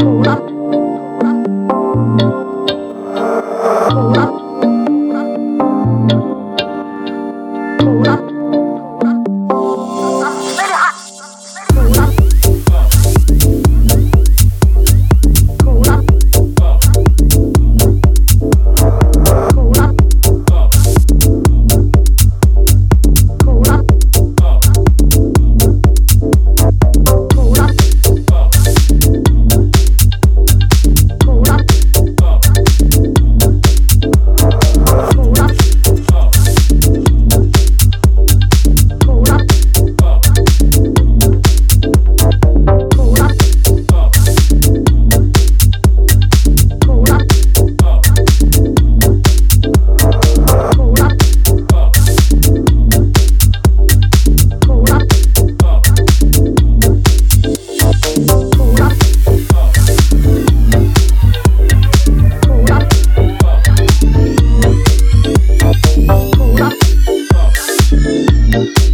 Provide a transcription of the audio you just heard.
Thank you. Thank